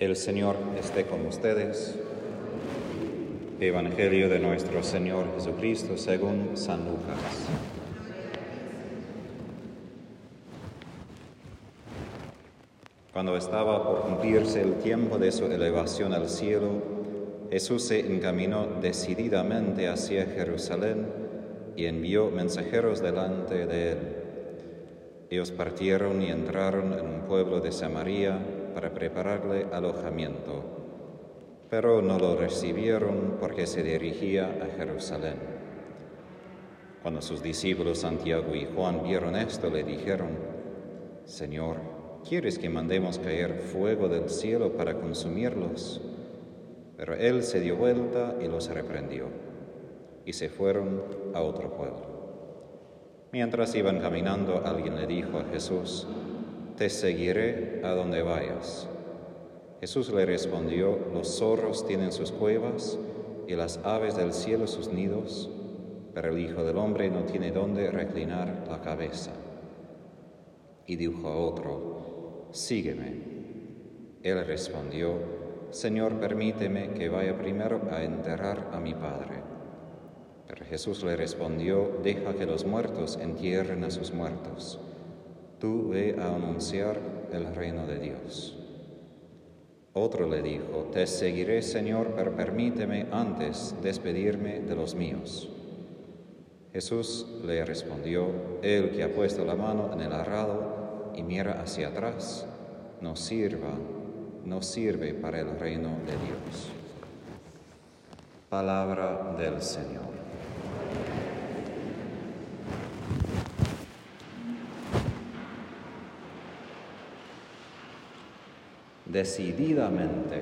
El Señor esté con ustedes. Evangelio de nuestro Señor Jesucristo según San Lucas. Cuando estaba por cumplirse el tiempo de su elevación al cielo, Jesús se encaminó decididamente hacia Jerusalén y envió mensajeros delante de él. Ellos partieron y entraron en un pueblo de Samaria para prepararle alojamiento, pero no lo recibieron porque se dirigía a Jerusalén. Cuando sus discípulos Santiago y Juan vieron esto, le dijeron, Señor, ¿quieres que mandemos caer fuego del cielo para consumirlos? Pero él se dio vuelta y los reprendió, y se fueron a otro pueblo. Mientras iban caminando, alguien le dijo a Jesús, Te seguiré a donde vayas. Jesús le respondió, Los zorros tienen sus cuevas y las aves del cielo sus nidos, pero el Hijo del Hombre no tiene dónde reclinar la cabeza. Y dijo a otro, Sígueme. Él respondió, Señor, permíteme que vaya primero a enterrar a mi Padre. Pero Jesús le respondió, deja que los muertos entierren a sus muertos. Tú ve a anunciar el reino de Dios. Otro le dijo, te seguiré, Señor, pero permíteme antes despedirme de los míos. Jesús le respondió, el que ha puesto la mano en el arado y mira hacia atrás, no sirva, no sirve para el reino de Dios. Palabra del Señor. Decididamente,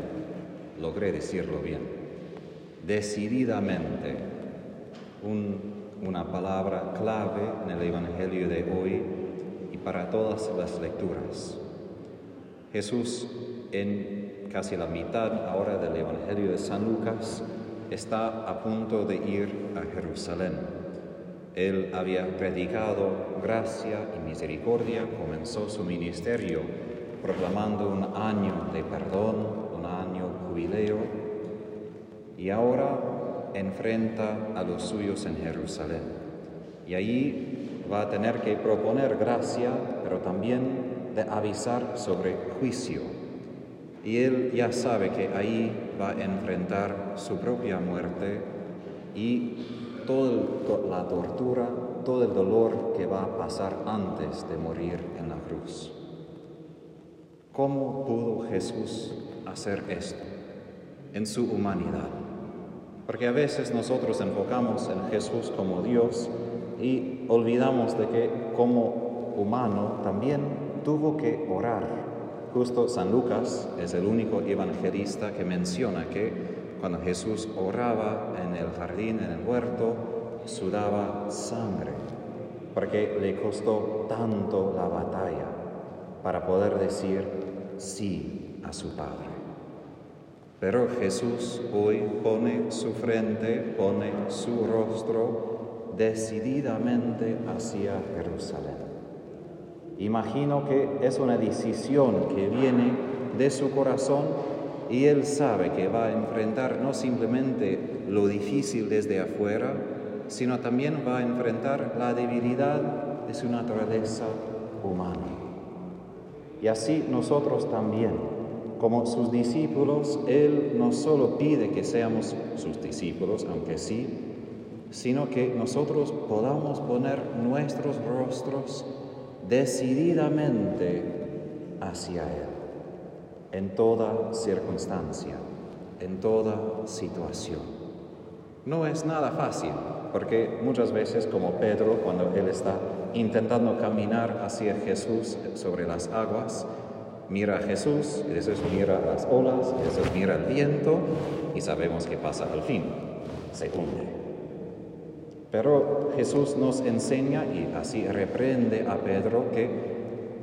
logré decirlo bien, decididamente, una palabra clave en el Evangelio de hoy y para todas las lecturas. Jesús en casi la mitad ahora del Evangelio de San Lucas está a punto de ir a Jerusalén. Él había predicado gracia y misericordia, comenzó su ministerio proclamando un año de perdón, un año jubileo, y ahora enfrenta a los suyos en Jerusalén. Y ahí va a tener que proponer gracia, pero también de avisar sobre juicio. Y él ya sabe que ahí va a enfrentar su propia muerte y toda la tortura, todo el dolor que va a pasar antes de morir en la cruz. ¿Cómo pudo Jesús hacer esto en su humanidad? Porque a veces nosotros enfocamos en Jesús como Dios y olvidamos de que como humano también tuvo que orar. Justo San Lucas es el único evangelista que menciona que cuando Jesús oraba en el jardín, en el huerto, sudaba sangre, porque le costó tanto la batalla para poder decir sí a su Padre. Pero Jesús hoy pone su frente, pone su rostro decididamente hacia Jerusalén. Imagino que es una decisión que viene de su corazón y él sabe que va a enfrentar no simplemente lo difícil desde afuera, sino también va a enfrentar la debilidad de su naturaleza humana. Y así nosotros también, como sus discípulos, Él no solo pide que seamos sus discípulos, aunque sí, sino que nosotros podamos poner nuestros rostros decididamente hacia Él, en toda circunstancia, en toda situación. No es nada fácil, porque muchas veces, como Pedro, cuando él está intentando caminar hacia Jesús sobre las aguas, mira a Jesús, y después mira las olas, y después mira el viento, y sabemos qué pasa al fin, se hunde. Pero Jesús nos enseña y así reprende a Pedro que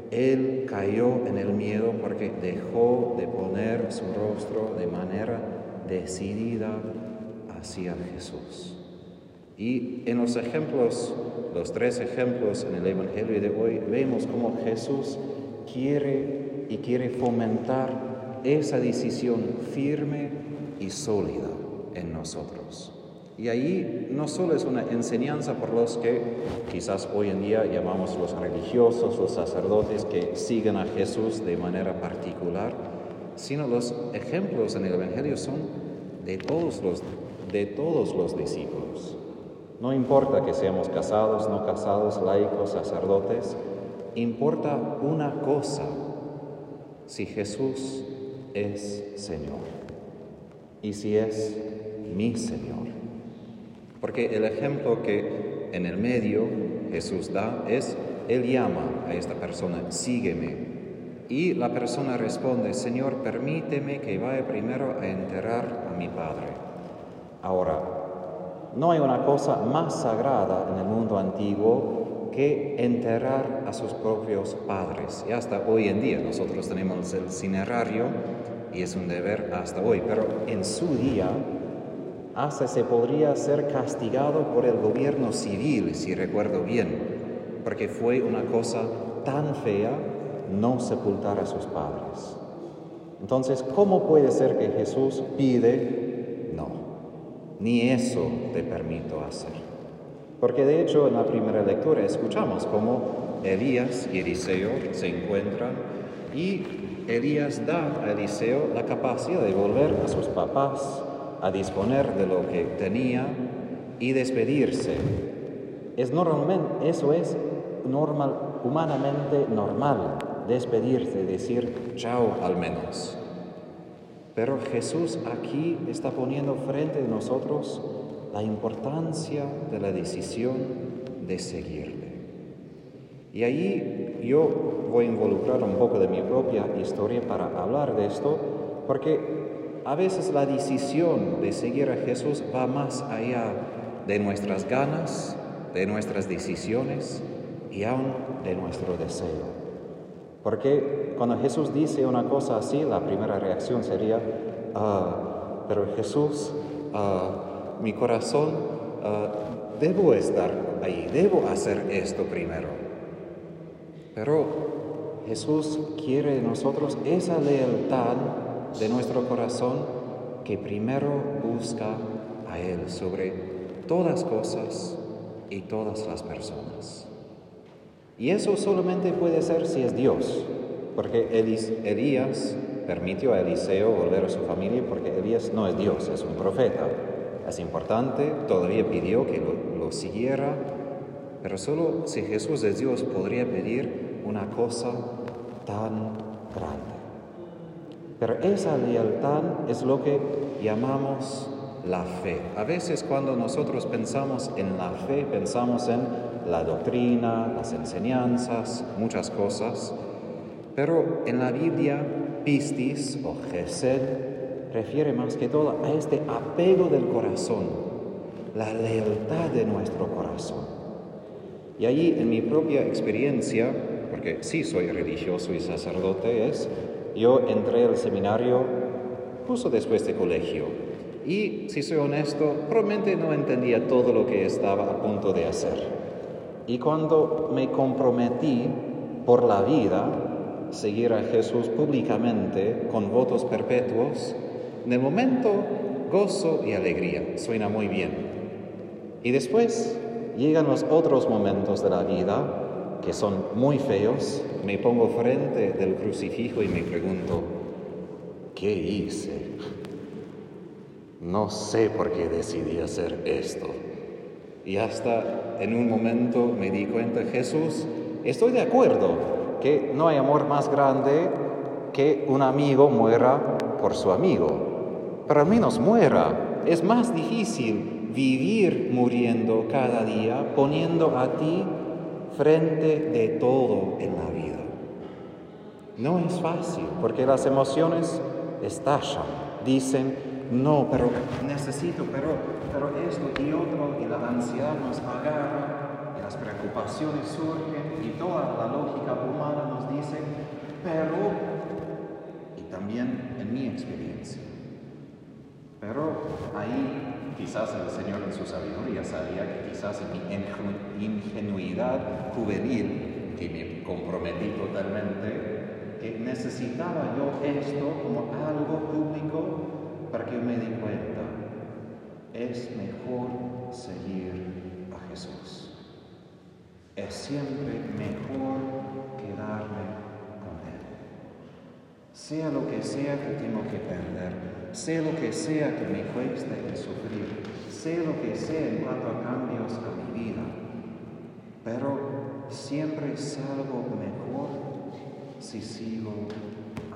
él cayó en el miedo porque dejó de poner su rostro de manera decidida hacia Jesús. Y en los ejemplos, los tres ejemplos en el Evangelio de hoy, vemos cómo Jesús quiere y quiere fomentar esa decisión firme y sólida en nosotros. Y ahí no solo es una enseñanza por los que quizás hoy en día llamamos los religiosos, los sacerdotes que siguen a Jesús de manera particular, sino los ejemplos en el Evangelio son de todos los, de todos los discípulos. No importa que seamos casados, no casados, laicos, sacerdotes, importa una cosa, si Jesús es Señor y si es mi Señor. Porque el ejemplo que en el medio Jesús da es, Él llama a esta persona, sígueme. Y la persona responde, Señor, permíteme que vaya primero a enterrar a mi Padre. Ahora, no hay una cosa más sagrada en el mundo antiguo que enterrar a sus propios padres. Y hasta hoy en día nosotros tenemos el cinerario y es un deber hasta hoy, pero en su día hasta se podría ser castigado por el gobierno civil, si recuerdo bien, porque fue una cosa tan fea no sepultar a sus padres. Entonces, ¿cómo puede ser que Jesús pide? Ni eso te permito hacer. Porque de hecho en la primera lectura escuchamos cómo Elías y Eliseo se encuentran y Elías da a Eliseo la capacidad de volver a sus papás, a disponer de lo que tenía y despedirse. Es normalmente, eso es normal, humanamente normal, despedirse, decir chao al menos. Pero Jesús aquí está poniendo frente a nosotros la importancia de la decisión de seguirle. Y ahí yo voy a involucrar un poco de mi propia historia para hablar de esto, porque a veces la decisión de seguir a Jesús va más allá de nuestras ganas, de nuestras decisiones y aún de nuestro deseo. Porque cuando Jesús dice una cosa así, la primera reacción sería, ah, pero Jesús, ah, mi corazón, ah, debo estar ahí, debo hacer esto primero. Pero Jesús quiere de nosotros esa lealtad de nuestro corazón que primero busca a Él sobre todas cosas y todas las personas. Y eso solamente puede ser si es Dios, porque Elías permitió a Eliseo volver a su familia porque Elías no es Dios, es un profeta. Es importante, todavía pidió que lo, siguiera, pero solo si Jesús es Dios podría pedir una cosa tan grande. Pero esa lealtad es lo que llamamos la fe. A veces cuando nosotros pensamos en la fe, pensamos en la doctrina, las enseñanzas, muchas cosas, pero en la Biblia, pistis o gesed refiere más que todo a este apego del corazón, la lealtad de nuestro corazón. Y allí en mi propia experiencia, porque sí soy religioso y sacerdote, es yo entré al seminario justo después de colegio y, si soy honesto, probablemente no entendía todo lo que estaba a punto de hacer. Y cuando me comprometí por la vida, seguir a Jesús públicamente con votos perpetuos, en el momento gozo y alegría, suena muy bien. Y después llegan los otros momentos de la vida que son muy feos, me pongo frente del crucifijo y me pregunto, ¿qué hice? No sé por qué decidí hacer esto. Y hasta en un momento me di cuenta, Jesús, estoy de acuerdo que no hay amor más grande que un amigo muera por su amigo, pero al menos muera. Es más difícil vivir muriendo cada día, poniendo a ti frente de todo en la vida. No es fácil porque las emociones estallan, dicen, no, pero necesito, pero, pero esto y otro, y la ansiedad nos agarra, y las preocupaciones surgen, y toda la lógica humana nos dice, pero, y también en mi experiencia, pero ahí quizás el Señor en su sabiduría sabía que quizás en mi ingenuidad juvenil, que me comprometí totalmente, que necesitaba yo esto como algo público para que yo me di cuenta. Es mejor seguir a Jesús. Es siempre mejor quedarme con Él. Sea lo que sea que tengo que perder, sea lo que sea que me cueste de sufrir, sea lo que sea en cuanto a cambios a mi vida, pero siempre salgo mejor si sigo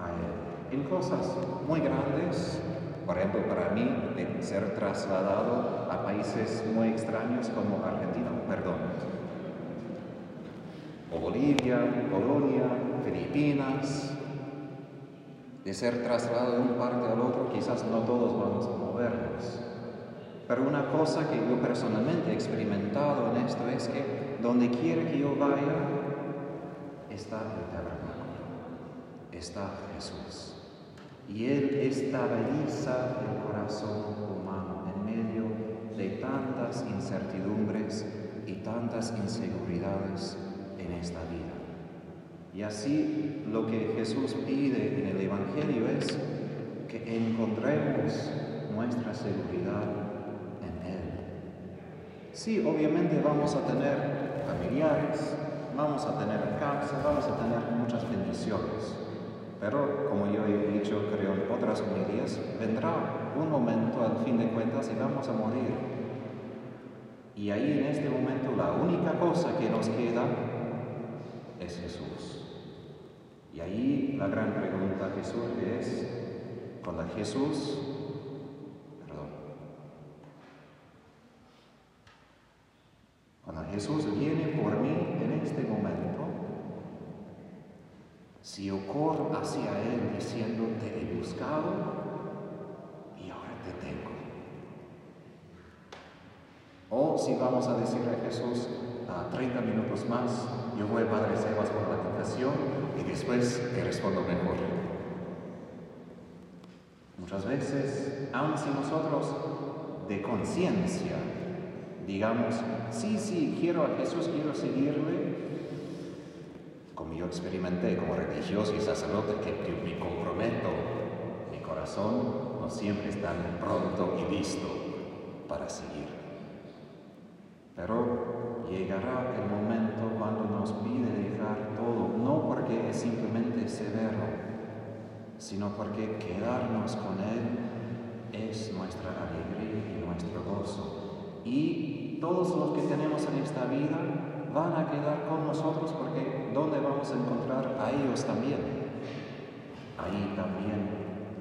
a Él. En cosas muy grandes, por ejemplo, para mí, de ser trasladado a países muy extraños como Argentina, perdón, o Bolivia, Polonia, Filipinas, de ser trasladado de un parte al otro, quizás no todos vamos a movernos. Pero una cosa que yo personalmente he experimentado en esto es que donde quiera que yo vaya, está el está Jesús. Y Él estabiliza el corazón humano en medio de tantas incertidumbres y tantas inseguridades en esta vida. Y así lo que Jesús pide en el Evangelio es que encontremos nuestra seguridad en Él. Sí, obviamente vamos a tener familiares, vamos a tener casa, vamos a tener muchas bendiciones. Pero, como yo he dicho, creo en otras homilías, vendrá un momento al fin de cuentas y vamos a morir. Y ahí en este momento la única cosa que nos queda es Jesús. Y ahí la gran pregunta que surge es, cuando Jesús, perdón, cuando Jesús viene por mí en este momento, si yo hacia Él diciendo, te he buscado y ahora te tengo. O si vamos a decirle a Jesús, a 30 minutos más, yo voy a Padre Sebas por la tentación y después te respondo mejor. Muchas veces, aun si nosotros de conciencia digamos, sí, sí, quiero a Jesús, quiero seguirle, experimenté como religioso y sacerdote, que, me comprometo, mi corazón no siempre está pronto y listo para seguir. Pero llegará el momento cuando nos pide dejar todo, no porque es simplemente severo, sino porque quedarnos con Él es nuestra alegría y nuestro gozo. Y todos los que tenemos en esta vida van a quedar con nosotros porque ¿dónde vamos a encontrar a ellos también? Ahí también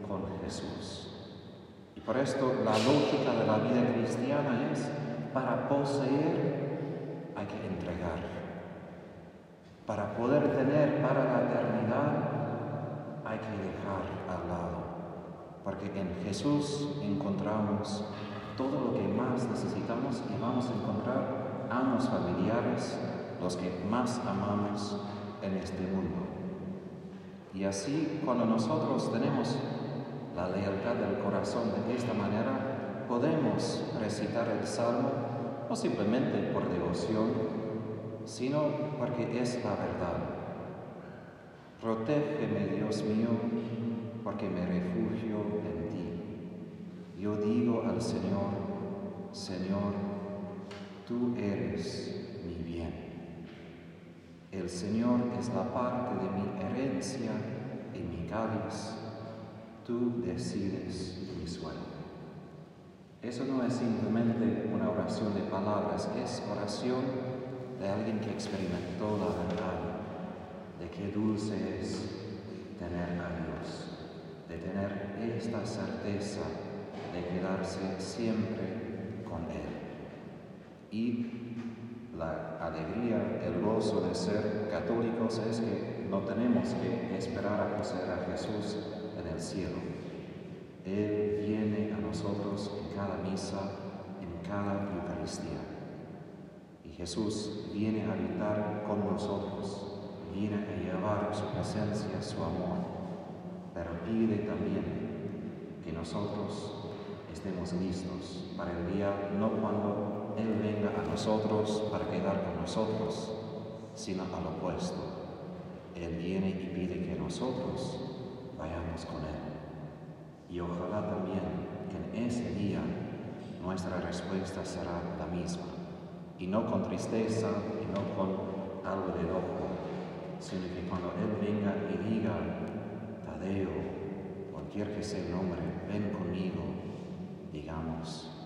con Jesús. Y por esto la lógica de la vida cristiana es, para poseer hay que entregar. Para poder tener para la eternidad hay que dejar al lado. Porque en Jesús encontramos todo lo que más necesitamos y vamos a encontrar a familiares, los que más amamos en este mundo. Y así, cuando nosotros tenemos la lealtad del corazón de esta manera, podemos recitar el salmo no simplemente por devoción, sino porque es la verdad. Protégeme, Dios mío, porque me refugio en ti. Yo digo al Señor, Señor, tú eres mi bien. El Señor es la parte de mi herencia y mi cáliz. Tú decides mi sueño. Eso no es simplemente una oración de palabras, es oración de alguien que experimentó la verdad, de qué dulce es tener a Dios, de tener esta certeza de quedarse siempre con Él. Y la alegría, el gozo de ser católicos es que no tenemos que esperar a poseer a Jesús en el cielo. Él viene a nosotros en cada misa, en cada Eucaristía. Y Jesús viene a habitar con nosotros, viene a llevar su presencia, su amor, pero pide también que nosotros estemos listos para el día, no cuando él venga a nosotros para quedar con nosotros, sino al opuesto. Él viene y pide que nosotros vayamos con Él. Y ojalá también que en ese día nuestra respuesta será la misma, y no con tristeza y no con algo de enojo, sino que cuando Él venga y diga, Tadeo, cualquier que sea el nombre, ven conmigo, digamos,